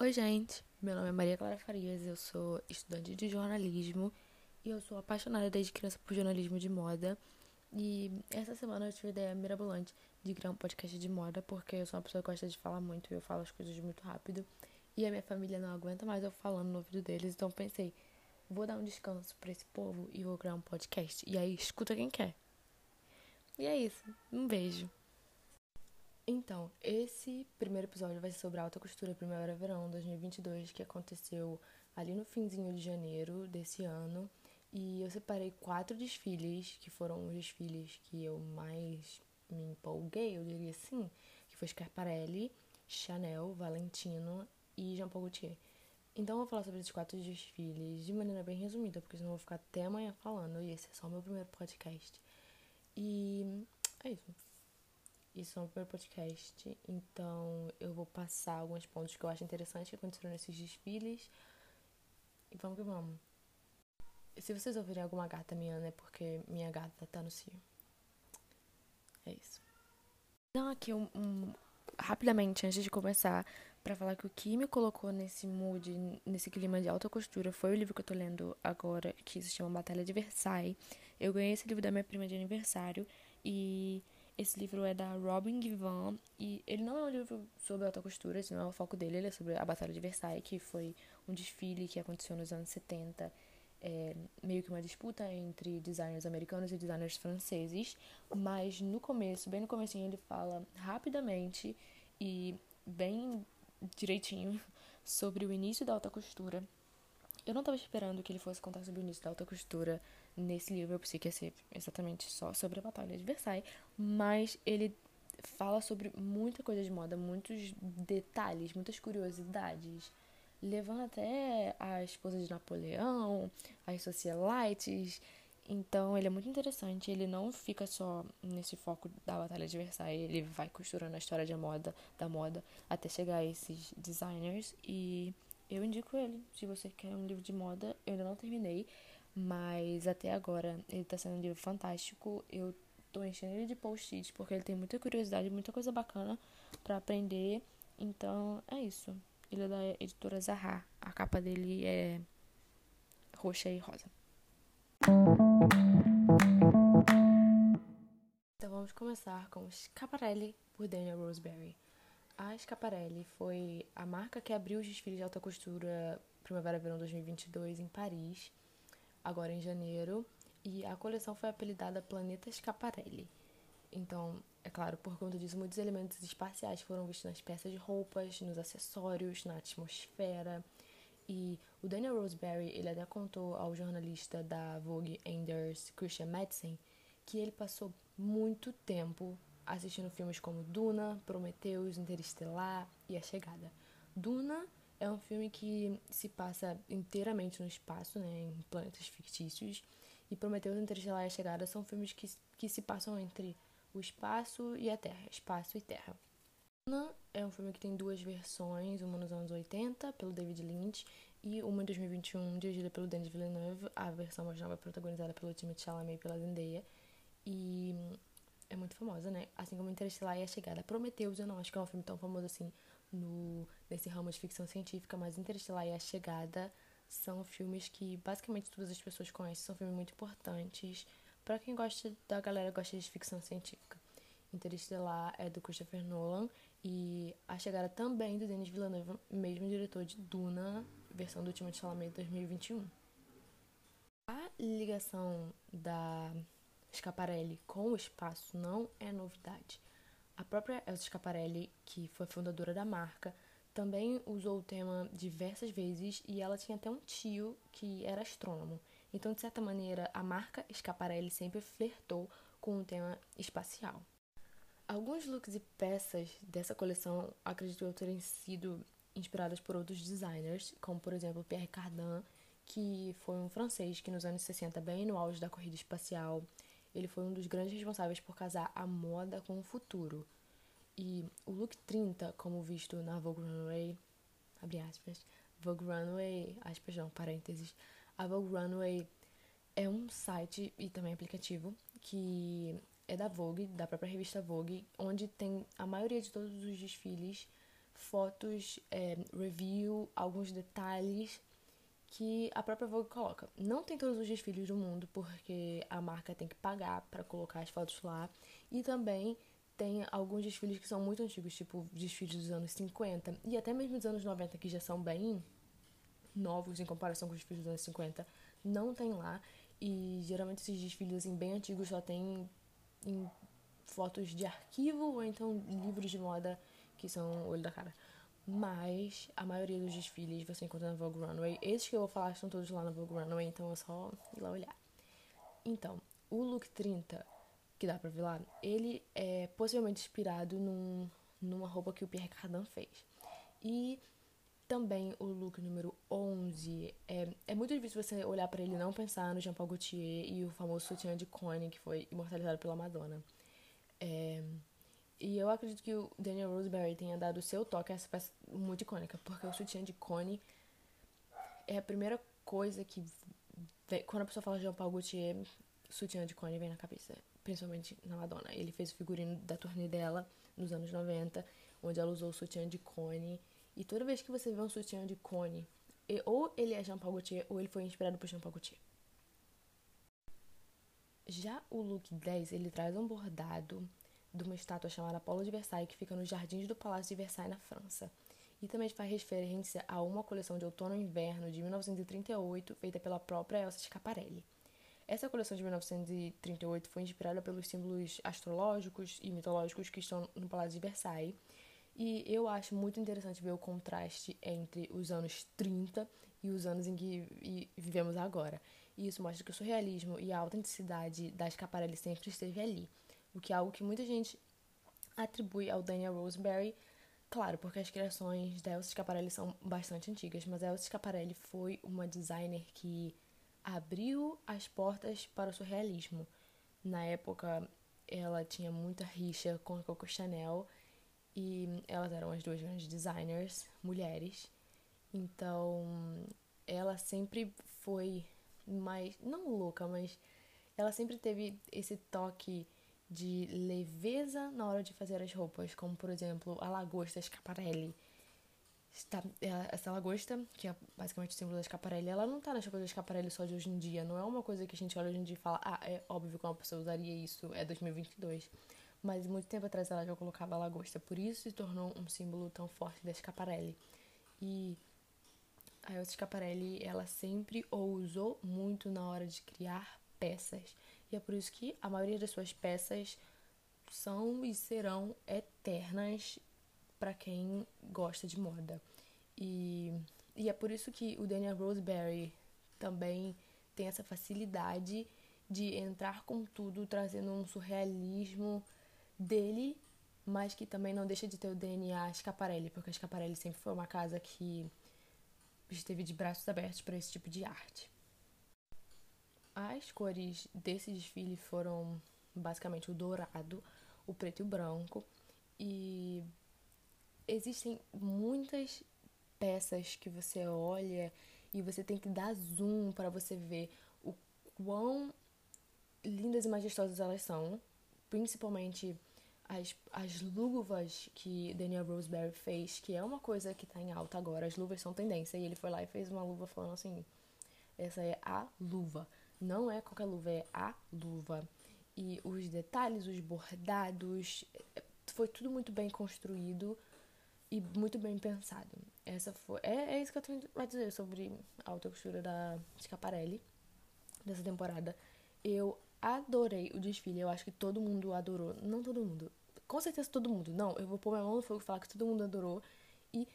Oi, gente. Meu nome é Maria Clara Farias, eu sou estudante de jornalismo e eu sou apaixonada desde criança por jornalismo de moda. E essa semana eu tive a ideia mirabolante de criar um podcast de moda, porque eu sou uma pessoa que gosta de falar muito e eu falo as coisas muito rápido. E a minha família não aguenta mais eu falando no ouvido deles, então pensei, vou dar um descanso para esse povo e vou criar um podcast. E aí, escuta quem quer. E é isso. Um beijo. Então, esse primeiro episódio vai ser sobre a alta costura primavera-verão 2022, que aconteceu ali no finzinho de janeiro desse ano. E eu separei quatro desfiles, que foram os desfiles que eu mais me empolguei, eu diria assim, que foi Schiaparelli, Chanel, Valentino e Jean Paul Gaultier. Então eu vou falar sobre esses quatro desfiles de maneira bem resumida, porque senão eu vou ficar até amanhã falando, e esse é só o meu primeiro podcast. E é isso. Isso é o primeiro podcast, então eu vou passar alguns pontos que eu acho interessantes que aconteceram nesses desfiles. E vamos que vamos. Se vocês ouvirem alguma gata miando é porque minha gata tá no cio. É isso. Então aqui um, um rapidamente antes de começar para falar que o que me colocou nesse mood, nesse clima de alta costura foi o livro que eu tô lendo agora, que se chama Batalha de Versailles. Eu ganhei esse livro da minha prima de aniversário e esse livro é da Robin Givan e ele não é um livro sobre alta costura, esse não é o foco dele, ele é sobre a Batalha de Versailles, que foi um desfile que aconteceu nos anos 70, é, meio que uma disputa entre designers americanos e designers franceses, mas no começo, bem no começo, ele fala rapidamente e bem direitinho sobre o início da alta costura. Eu não estava esperando que ele fosse contar sobre o início da alta costura nesse livro eu pensei que ia ser exatamente só sobre a Batalha de Versailles, mas ele fala sobre muita coisa de moda, muitos detalhes, muitas curiosidades, levando até a esposa de Napoleão, as socialites. Então ele é muito interessante, ele não fica só nesse foco da Batalha de Versailles, ele vai costurando a história de moda, da moda até chegar a esses designers e eu indico ele. Se você quer um livro de moda, eu ainda não terminei. Mas até agora ele tá sendo um livro fantástico. Eu tô enchendo ele de post-its porque ele tem muita curiosidade, muita coisa bacana para aprender. Então é isso. Ele é da editora Zahar. A capa dele é roxa e rosa. Então vamos começar com Scaparelli por Daniel Roseberry. A Scaparelli foi a marca que abriu os desfiles de alta costura Primavera-Verão 2022 em Paris agora em janeiro, e a coleção foi apelidada Planeta Scaparelli. Então, é claro, por conta disso, muitos elementos espaciais foram vistos nas peças de roupas, nos acessórios, na atmosfera. E o Daniel Roseberry, ele até contou ao jornalista da Vogue Anders, Christian Madsen, que ele passou muito tempo assistindo filmes como Duna, Prometheus, Interestelar e A Chegada. Duna é um filme que se passa inteiramente no espaço, né, em planetas fictícios. E Prometheus, Interestelar e A Chegada são filmes que, que se passam entre o espaço e a Terra, espaço e Terra. É um filme que tem duas versões, uma nos anos 80, pelo David Lynch, e uma em 2021, dirigida pelo Denis Villeneuve. A versão mais nova é protagonizada pelo Timothée Chalamet e pela Zendaya. E é muito famosa, né? Assim como Interestelar e A Chegada. Prometheus eu não acho que é um filme tão famoso assim no, nesse ramo de ficção científica, mas Interestelar e A Chegada são filmes que basicamente todas as pessoas conhecem, são filmes muito importantes para quem gosta da galera gosta de ficção científica. Interestelar é do Christopher Nolan e A Chegada também do Denis Villeneuve, mesmo diretor de Duna, versão do de Chalamet 2021. A ligação da Scaparelli com o espaço não é novidade. A própria Elsa Scaparelli, que foi fundadora da marca, também usou o tema diversas vezes e ela tinha até um tio que era astrônomo. Então, de certa maneira, a marca Scaparelli sempre flertou com o tema espacial. Alguns looks e peças dessa coleção acredito eu terem sido inspiradas por outros designers, como por exemplo Pierre Cardin, que foi um francês que nos anos 60, bem no auge da corrida espacial, ele foi um dos grandes responsáveis por casar a moda com o futuro. E o look 30, como visto na Vogue Runway, abre aspas, Vogue Runway, aspas não, parênteses, a Vogue Runway é um site e também aplicativo que é da Vogue, da própria revista Vogue, onde tem a maioria de todos os desfiles fotos, é, review, alguns detalhes que a própria Vogue coloca. Não tem todos os desfiles do mundo, porque a marca tem que pagar para colocar as fotos lá. E também tem alguns desfiles que são muito antigos, tipo desfiles dos anos 50 e até mesmo dos anos 90, que já são bem novos em comparação com os desfiles dos anos 50, não tem lá. E geralmente esses desfiles assim, bem antigos só tem em fotos de arquivo ou então livros de moda que são olho da cara. Mas a maioria dos desfiles você encontra na Vogue Runway. Esses que eu vou falar estão todos lá na Vogue Runway, então é só ir lá olhar. Então, o look 30, que dá pra ver lá, ele é possivelmente inspirado num, numa roupa que o Pierre Cardin fez. E também o look número 11. É, é muito difícil você olhar para ele e não pensar no Jean Paul Gaultier e o famoso sutiã de Connie, que foi imortalizado pela Madonna. É, e eu acredito que o Daniel Roseberry tenha dado o seu toque a essa peça muito icônica, porque o sutiã de Connie é a primeira coisa que. Vem, quando a pessoa fala Jean Paul Gaultier, sutiã de Connie vem na cabeça, principalmente na Madonna. Ele fez o figurino da turnê dela nos anos 90, onde ela usou o sutiã de Connie. E toda vez que você vê um sutiã de Connie, ou ele é Jean Paul Gaultier, ou ele foi inspirado por Jean Paul Gaultier. Já o look 10, ele traz um bordado de uma estátua chamada Apolo de Versailles, que fica nos jardins do Palácio de Versailles, na França. E também faz referência a uma coleção de outono e inverno de 1938, feita pela própria Elsa Schiaparelli. Essa coleção de 1938 foi inspirada pelos símbolos astrológicos e mitológicos que estão no Palácio de Versailles. E eu acho muito interessante ver o contraste entre os anos 30 e os anos em que vivemos agora. E isso mostra que o surrealismo e a autenticidade da Schiaparelli sempre esteve ali o que é algo que muita gente atribui ao Daniel Roseberry. Claro, porque as criações da Elsa Schiaparelli são bastante antigas, mas a Elsa Schiaparelli foi uma designer que abriu as portas para o surrealismo. Na época, ela tinha muita rixa com a Coco Chanel e elas eram as duas grandes designers mulheres. Então, ela sempre foi mais, não louca, mas ela sempre teve esse toque de leveza na hora de fazer as roupas, como por exemplo a lagosta Scaparelli. Está, essa lagosta, que é basicamente o símbolo da Scaparelli, ela não tá nas roupas da Scaparelli só de hoje em dia. Não é uma coisa que a gente olha hoje em dia e fala, ah, é óbvio que uma pessoa usaria isso, é 2022. Mas muito tempo atrás ela já colocava a lagosta, por isso se tornou um símbolo tão forte da Scaparelli. E a Elsa Scaparelli, ela sempre ousou muito na hora de criar peças. E é por isso que a maioria das suas peças são e serão eternas para quem gosta de moda. E, e é por isso que o Daniel Roseberry também tem essa facilidade de entrar com tudo, trazendo um surrealismo dele, mas que também não deixa de ter o DNA Scaparelli, porque a Scaparelli sempre foi uma casa que esteve de braços abertos para esse tipo de arte. As cores desse desfile foram basicamente o dourado, o preto e o branco. E existem muitas peças que você olha e você tem que dar zoom para você ver o quão lindas e majestosas elas são, principalmente as, as luvas que Daniel Roseberry fez, que é uma coisa que tá em alta agora, as luvas são tendência, e ele foi lá e fez uma luva falando assim, essa é a luva. Não é qualquer luva, é a luva. E os detalhes, os bordados, foi tudo muito bem construído e muito bem pensado. Essa foi, é, é isso que eu tenho a dizer sobre a alta costura da Scaparelli dessa temporada. Eu adorei o desfile, eu acho que todo mundo adorou. Não todo mundo, com certeza todo mundo. Não, eu vou pôr minha mão no fogo e falar que todo mundo adorou. E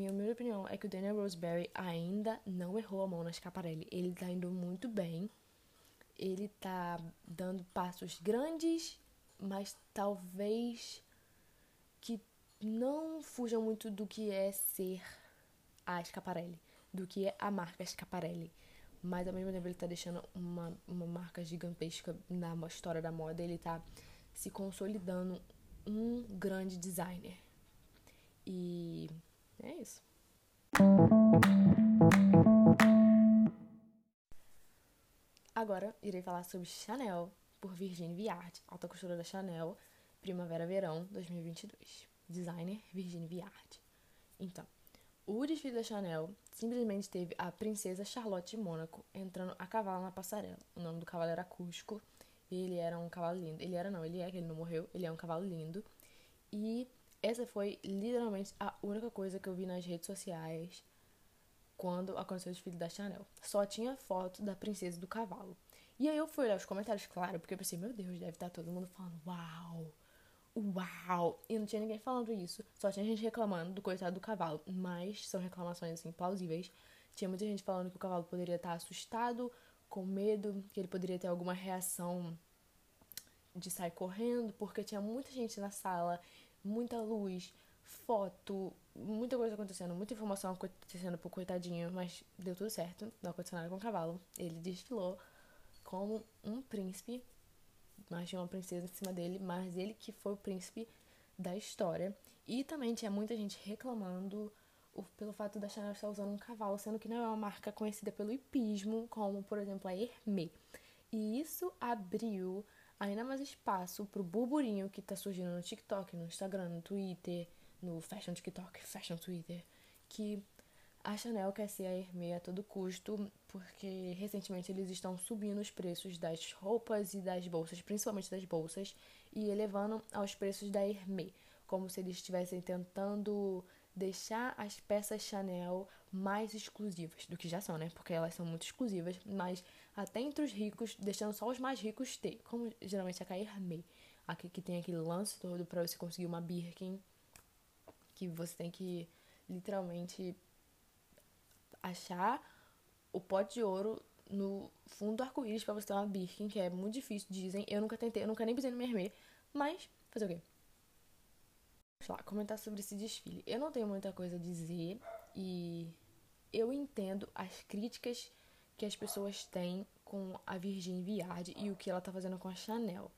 minha, minha opinião é que o Daniel Roseberry ainda não errou a mão na Scaparelli. Ele tá indo muito bem. Ele tá dando passos grandes, mas talvez que não fujam muito do que é ser a Scaparelli, do que é a marca Scaparelli. Mas ao mesmo tempo ele tá deixando uma, uma marca gigantesca na história da moda. Ele tá se consolidando um grande designer. E é isso. Agora irei falar sobre Chanel por Virginie Viard, alta costura da Chanel, primavera-verão 2022. designer Virginie Viard. Então, o desfile da Chanel simplesmente teve a princesa Charlotte de Mônaco entrando a cavalo na passarela. O nome do cavalo era Cusco. E ele era um cavalo lindo. Ele era não, ele é que ele não morreu. Ele é um cavalo lindo. E essa foi literalmente a única coisa que eu vi nas redes sociais quando aconteceu o desfile da Chanel. Só tinha foto da princesa do cavalo. E aí eu fui olhar os comentários, claro, porque eu pensei, meu Deus, deve estar todo mundo falando, uau, uau. E não tinha ninguém falando isso. Só tinha gente reclamando do coitado do cavalo. Mas são reclamações, assim, plausíveis. Tinha muita gente falando que o cavalo poderia estar assustado, com medo, que ele poderia ter alguma reação de sair correndo, porque tinha muita gente na sala, muita luz, foto, muita coisa acontecendo, muita informação acontecendo pro coitadinho, mas deu tudo certo, não aconteceu nada com o cavalo. Ele desfilou como um príncipe, mas tinha uma princesa em cima dele, mas ele que foi o príncipe da história. E também tinha muita gente reclamando pelo fato da Chanel estar usando um cavalo, sendo que não é uma marca conhecida pelo hipismo, como por exemplo a Hermès. E isso abriu ainda mais espaço pro burburinho que tá surgindo no TikTok, no Instagram, no Twitter, no Fashion TikTok, Fashion Twitter, que a Chanel quer ser a Hermès a todo custo, porque recentemente eles estão subindo os preços das roupas e das bolsas, principalmente das bolsas, e elevando aos preços da Hermès, como se eles estivessem tentando deixar as peças Chanel mais exclusivas do que já são, né? Porque elas são muito exclusivas, mas até entre os ricos, deixando só os mais ricos ter, como geralmente é a Hermès, aqui que tem aquele lance todo para você conseguir uma Birkin, que você tem que literalmente achar o pote de ouro no fundo do arco-íris para você ter uma Birkin, que é muito difícil, dizem. Eu nunca tentei, eu nunca nem pisei no Hermès, mas fazer o quê? Vamos lá, comentar sobre esse desfile. Eu não tenho muita coisa a dizer e eu entendo as críticas que as pessoas têm com a Virgin Viard e o que ela tá fazendo com a Chanel.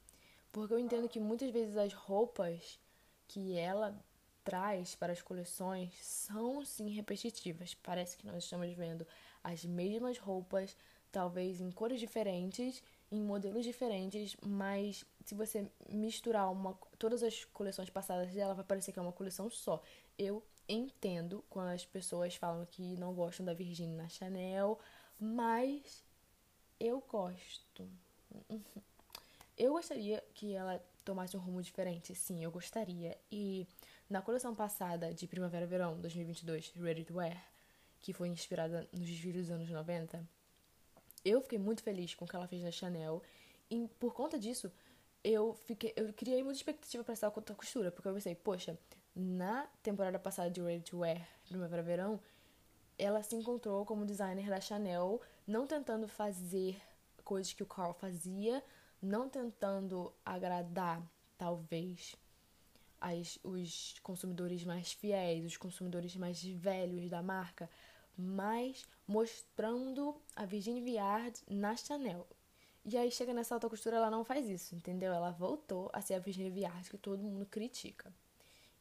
Porque eu entendo que muitas vezes as roupas que ela traz para as coleções são sim repetitivas. Parece que nós estamos vendo as mesmas roupas, talvez em cores diferentes, em modelos diferentes, mas se você misturar uma, todas as coleções passadas dela, vai parecer que é uma coleção só. Eu entendo quando as pessoas falam que não gostam da Virginia na Chanel, mas eu gosto. Eu gostaria que ela tomasse um rumo diferente, sim, eu gostaria. E na coleção passada de Primavera-Verão 2022, Ready to Wear, que foi inspirada nos desfiles dos anos 90, eu fiquei muito feliz com o que ela fez na Chanel. E por conta disso, eu fiquei eu criei muita expectativa para essa costura, porque eu pensei, poxa, na temporada passada de Ready to Wear, Primavera-Verão, ela se encontrou como designer da Chanel, não tentando fazer coisas que o Carl fazia, não tentando agradar, talvez, as, os consumidores mais fiéis, os consumidores mais velhos da marca, mas mostrando a Virginie Viard na Chanel. E aí chega nessa alta costura, ela não faz isso, entendeu? Ela voltou a ser a Virginie Viard que todo mundo critica.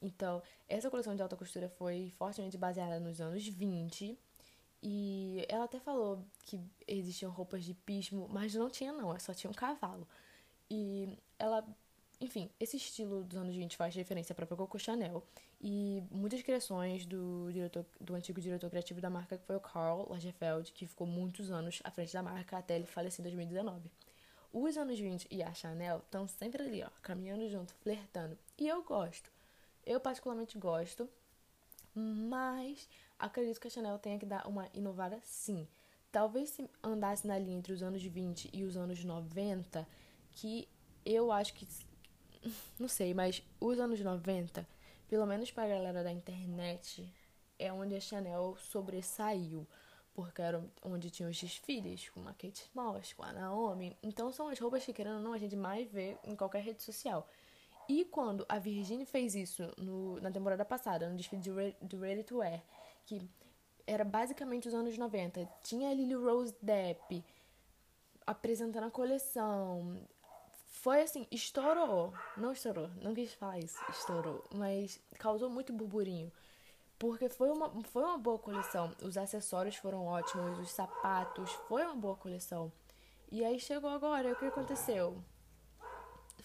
Então, essa coleção de alta costura foi fortemente baseada nos anos 20. E ela até falou que existiam roupas de pismo, mas não tinha não, só tinha um cavalo. E ela enfim, esse estilo dos anos 20 faz referência para Coco Chanel e muitas criações do, diretor, do antigo diretor criativo da marca, que foi o Karl Lagerfeld, que ficou muitos anos à frente da marca até ele falecer em 2019. Os anos 20 e a Chanel estão sempre ali, ó, caminhando junto, flertando. E eu gosto. Eu particularmente gosto, mas acredito que a Chanel tenha que dar uma inovada sim. Talvez se andasse na linha entre os anos 20 e os anos 90, que eu acho que não sei, mas os anos 90, pelo menos para a galera da internet, é onde a Chanel sobressaiu. Porque era onde tinha os desfiles com a Kate Moss, com a Naomi. Então são as roupas que, querendo ou não, a gente mais vê em qualquer rede social. E quando a Virginie fez isso no, na temporada passada, no desfile de, de Ready to Wear, que era basicamente os anos 90, tinha a Lily Rose Depp apresentando a coleção, foi assim, estourou. Não estourou, não quis falar isso, estourou. Mas causou muito burburinho. Porque foi uma, foi uma boa coleção. Os acessórios foram ótimos, os sapatos, foi uma boa coleção. E aí chegou agora, o que aconteceu?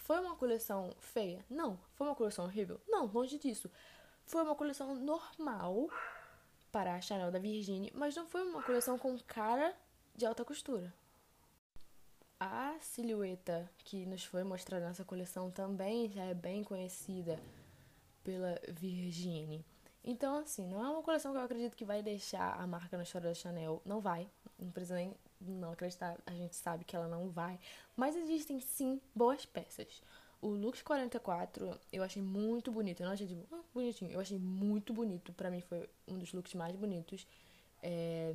Foi uma coleção feia? Não. Foi uma coleção horrível? Não, longe disso. Foi uma coleção normal para a Chanel da Virginie, mas não foi uma coleção com cara de alta costura. A silhueta que nos foi mostrada nessa coleção também já é bem conhecida pela Virginie. Então, assim, não é uma coleção que eu acredito que vai deixar a marca na história da Chanel. Não vai. Não precisa nem não acreditar. A gente sabe que ela não vai. Mas existem, sim, boas peças. O Lux 44 eu achei muito bonito. Eu não achei, tipo, ah, bonitinho. Eu achei muito bonito. Pra mim foi um dos looks mais bonitos. É...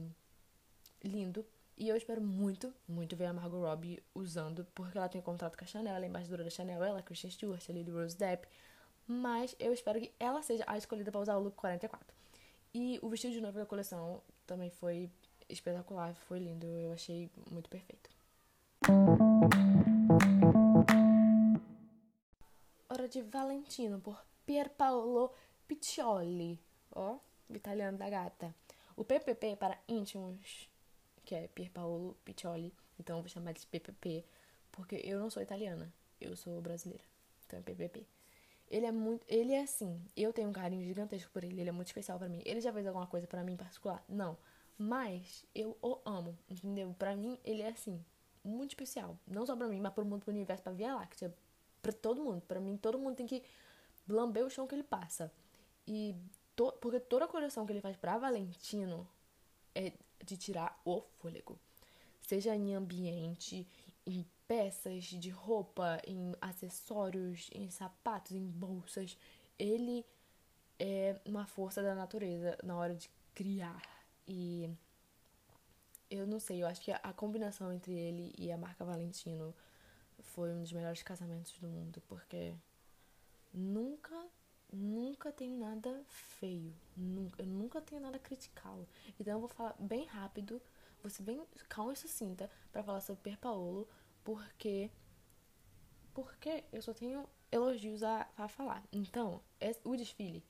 Lindo. E eu espero muito, muito ver a Margot Robbie usando, porque ela tem um contrato com a Chanel, ela é embaixadora da Chanel, ela é Christian Stewart, a Lily Rose Depp. Mas eu espero que ela seja a escolhida para usar o look 44. E o vestido de noiva da coleção também foi espetacular, foi lindo, eu achei muito perfeito. Hora de Valentino, por Pier Paolo Piccioli. Ó, o italiano da gata. O PPP para íntimos, que é Pier Paolo Piccioli. Então eu vou chamar de PPP, porque eu não sou italiana, eu sou brasileira. Então é PPP. Ele é muito. Ele é assim. Eu tenho um carinho gigantesco por ele. Ele é muito especial para mim. Ele já fez alguma coisa para mim em particular? Não. Mas eu o amo. Entendeu? Para mim, ele é assim. Muito especial. Não só para mim, mas pro mundo, pro universo, pra Via Láctea. Pra todo mundo. Para mim, todo mundo tem que lamber o chão que ele passa. E. To, porque toda a coleção que ele faz pra Valentino é de tirar o fôlego. Seja em ambiente, em peças de roupa, em acessórios, em sapatos, em bolsas. Ele é uma força da natureza na hora de criar. E eu não sei, eu acho que a combinação entre ele e a marca Valentino foi um dos melhores casamentos do mundo, porque nunca, nunca tem nada feio. Nunca, eu nunca tenho nada critical. Então eu vou falar bem rápido, você bem calma e sucinta para falar sobre Per Paolo porque porque eu só tenho elogios a, a falar. Então, o desfile,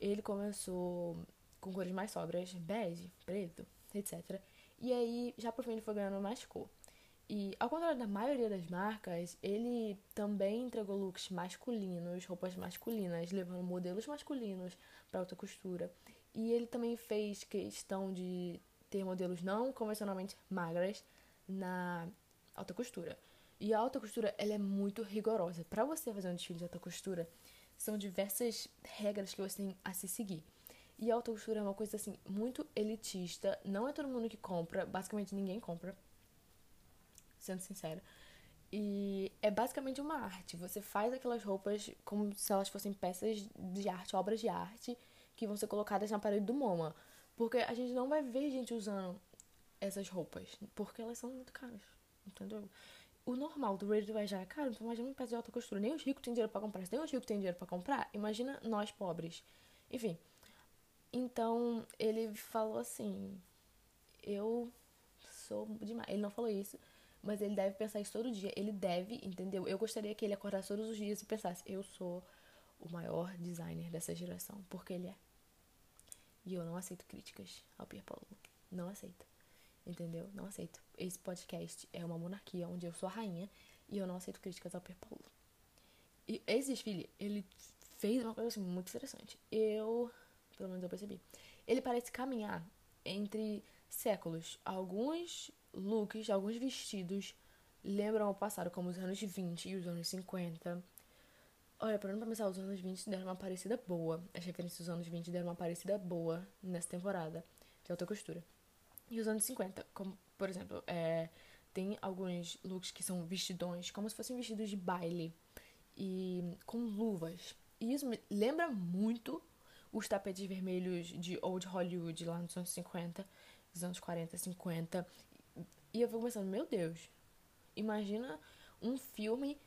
ele começou com cores mais sóbrias, bege, preto, etc. E aí, já fim, ele foi ganhando mais cor. E, ao contrário da maioria das marcas, ele também entregou looks masculinos, roupas masculinas, levando modelos masculinos para alta costura. E ele também fez questão de ter modelos não convencionalmente magras na alta costura. E a alta costura, ela é muito rigorosa. Para você fazer um desfile de alta costura, são diversas regras que você tem a se seguir. E a alta costura é uma coisa assim muito elitista, não é todo mundo que compra, basicamente ninguém compra. Sendo sincera. E é basicamente uma arte. Você faz aquelas roupas como se elas fossem peças de arte, obras de arte, que vão ser colocadas na parede do MoMA. Porque a gente não vai ver gente usando essas roupas, porque elas são muito caras entendeu? O normal do Ready to já é caro, então imagina um peça de alta costura. Nem os ricos têm dinheiro para comprar. Se nem os ricos têm dinheiro para comprar, imagina nós pobres. Enfim. Então, ele falou assim: Eu sou demais. Ele não falou isso, mas ele deve pensar isso todo dia. Ele deve, entendeu? Eu gostaria que ele acordasse todos os dias e pensasse: Eu sou o maior designer dessa geração, porque ele é. E eu não aceito críticas ao Pierre Paulo. Não aceito entendeu? Não aceito. Esse podcast é uma monarquia onde eu sou a rainha e eu não aceito críticas ao Pierre Paulo. E esse desfile, ele fez uma coisa assim muito interessante. Eu, pelo menos eu percebi. Ele parece caminhar entre séculos. Alguns looks, alguns vestidos lembram o passado, como os anos 20 e os anos 50. Olha, para não começar, os anos 20 deram uma parecida boa. As referências dos anos 20 deram uma parecida boa nessa temporada de alta costura. E os anos 50, como, por exemplo, é, tem alguns looks que são vestidões, como se fossem vestidos de baile, e com luvas. E isso me lembra muito os tapetes vermelhos de Old Hollywood lá nos anos 50, dos anos 40, 50. E eu fico pensando, meu Deus, imagina um filme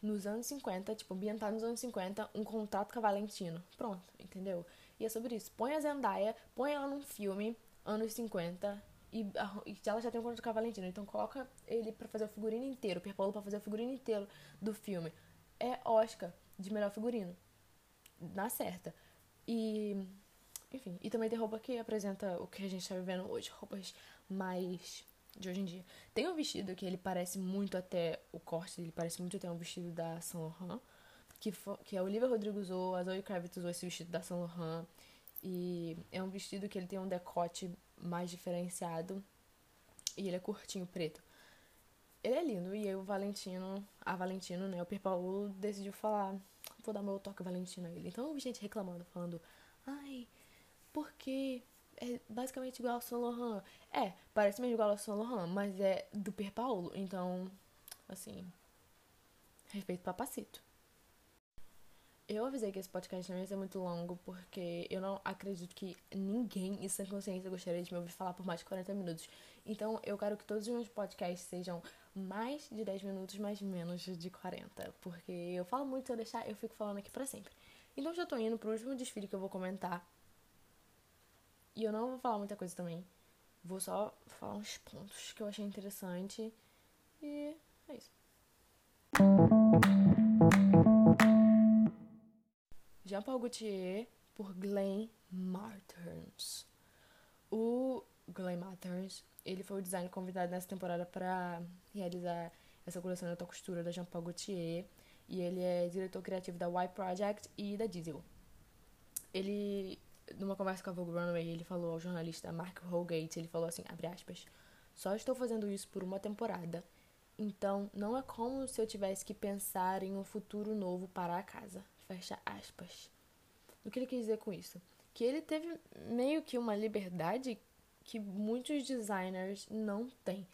nos anos 50, tipo, ambientado nos anos 50, um contato com a Valentino. Pronto, entendeu? E é sobre isso. Põe a Zendaya, põe ela num filme anos 50 e, e ela já tem um contrato com a Valentina, então coloca ele para fazer o figurino inteiro, o Pierre Paulo pra fazer o figurino inteiro do filme. É Oscar de melhor figurino. Na certa. E. Enfim, e também tem roupa que apresenta o que a gente tá vivendo hoje. Roupas mais de hoje em dia. Tem um vestido que ele parece muito até o corte, ele parece muito até um vestido da Saint Laurent, que, que a Olivia Rodrigo usou, a Zoe Kravitz usou esse vestido da Saint Laurent. E é um vestido que ele tem um decote mais diferenciado e ele é curtinho, preto. Ele é lindo e aí o Valentino, a Valentino, né, o Pierpaolo decidiu falar, vou dar meu toque Valentino a ele. Então eu gente reclamando, falando, ai, porque é basicamente igual ao Saint Laurent. É, parece mesmo igual ao Saint Laurent, mas é do Pierpaolo. Então, assim, respeito papacito. Eu avisei que esse podcast não ia ser muito longo, porque eu não acredito que ninguém em sã consciência gostaria de me ouvir falar por mais de 40 minutos. Então, eu quero que todos os meus podcasts sejam mais de 10 minutos, mas menos de 40. Porque eu falo muito, se eu deixar, eu fico falando aqui pra sempre. Então, já tô indo pro último desfile que eu vou comentar. E eu não vou falar muita coisa também. Vou só falar uns pontos que eu achei interessante. E é isso. Jean-Paul Gaultier por Glenn Martins. O Glenn Martins, ele foi o designer convidado nessa temporada para realizar essa coleção de alta costura da Jean-Paul Gaultier. E ele é diretor criativo da Y Project e da Diesel. Ele, numa conversa com a Vogue Runway, ele falou ao jornalista Mark Holgate, ele falou assim, abre aspas, só estou fazendo isso por uma temporada. Então, não é como se eu tivesse que pensar em um futuro novo para a casa. Fecha aspas. O que ele quis dizer com isso? Que ele teve meio que uma liberdade que muitos designers não têm.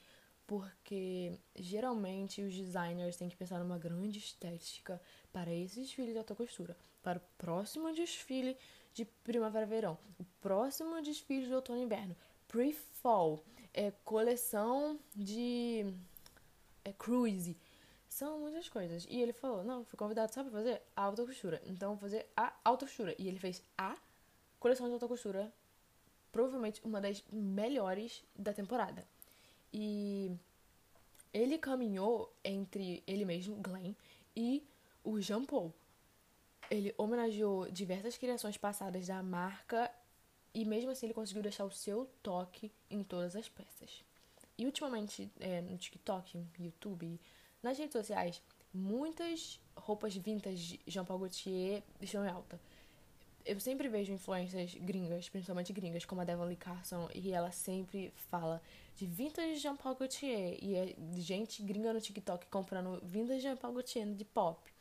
Porque geralmente os designers têm que pensar numa grande estética para esse desfile de alta costura, para o próximo desfile de primavera-verão, o próximo desfile de outono-inverno, pre-fall, é, coleção de é, cruise, são muitas coisas. E ele falou: Não, fui convidado, sabe, pra fazer a alta costura. Então, vou fazer a alta costura. E ele fez a coleção de alta costura, provavelmente uma das melhores da temporada. E ele caminhou entre ele mesmo, Glenn, e o Jean Paul. Ele homenageou diversas criações passadas da marca e mesmo assim ele conseguiu deixar o seu toque em todas as peças. E ultimamente, é, no TikTok, YouTube, nas redes sociais, muitas roupas vintage de Jean Paul Gaultier estão em alta. Eu sempre vejo influências gringas, principalmente gringas, como a Devon Carson, e ela sempre fala de vintage Jean Paul Gaultier. E é gente gringa no TikTok comprando vintage Jean Paul Gaultier de pop.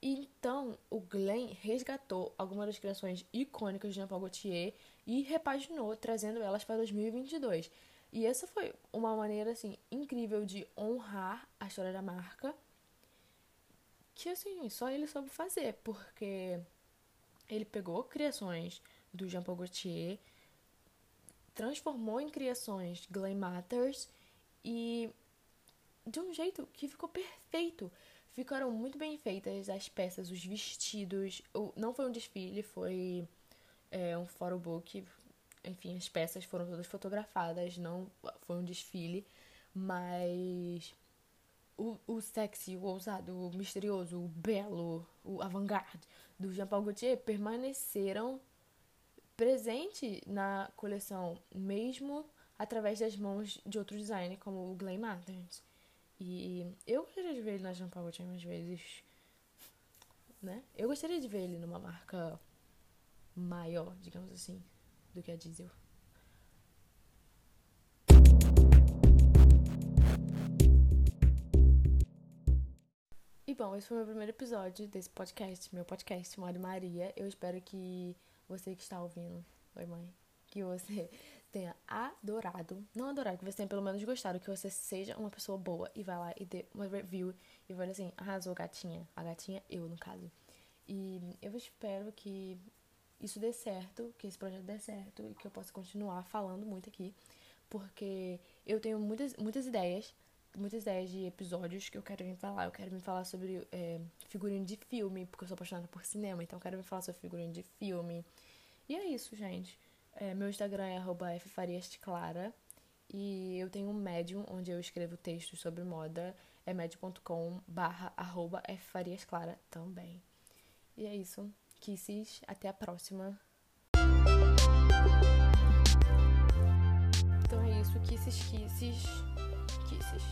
Então, o Glenn resgatou algumas das criações icônicas de Jean Paul Gaultier e repaginou, trazendo elas para 2022. E essa foi uma maneira, assim, incrível de honrar a história da marca. Que, assim, só ele soube fazer, porque ele pegou criações do Jean Paul Gaultier, transformou em criações Glam Matters e de um jeito que ficou perfeito. Ficaram muito bem feitas as peças, os vestidos. Não foi um desfile, foi é, um photobook enfim, as peças foram todas fotografadas, não foi um desfile, mas o, o sexy, o ousado, o misterioso, o belo, o avant-garde do Jean Paul Gaultier permaneceram presente na coleção, mesmo através das mãos de outro designer, como o Glenn Martins. E eu gostaria de ver ele na Jean Paul Gaultier mais vezes, né? Eu gostaria de ver ele numa marca maior, digamos assim do que a diesel. Bom, esse foi o meu primeiro episódio desse podcast, meu podcast, Mari Maria. Eu espero que você que está ouvindo, oi mãe, que você tenha adorado, não adorado, que você tenha pelo menos gostado, que você seja uma pessoa boa e vai lá e dê uma review e vai assim, arrasou gatinha, a gatinha eu no caso. E eu espero que isso dê certo, que esse projeto dê certo e que eu possa continuar falando muito aqui, porque eu tenho muitas, muitas ideias, muitas ideias de episódios que eu quero vir falar. Eu quero vir falar sobre é, figurino de filme, porque eu sou apaixonada por cinema, então eu quero vir falar sobre figurino de filme. E é isso, gente. É, meu Instagram é @ffariasclara e eu tenho um Medium onde eu escrevo textos sobre moda, é medium.com barra ffariasclara também. E é isso. Kisses, até a próxima. Então é isso, kisses, kisses, kisses.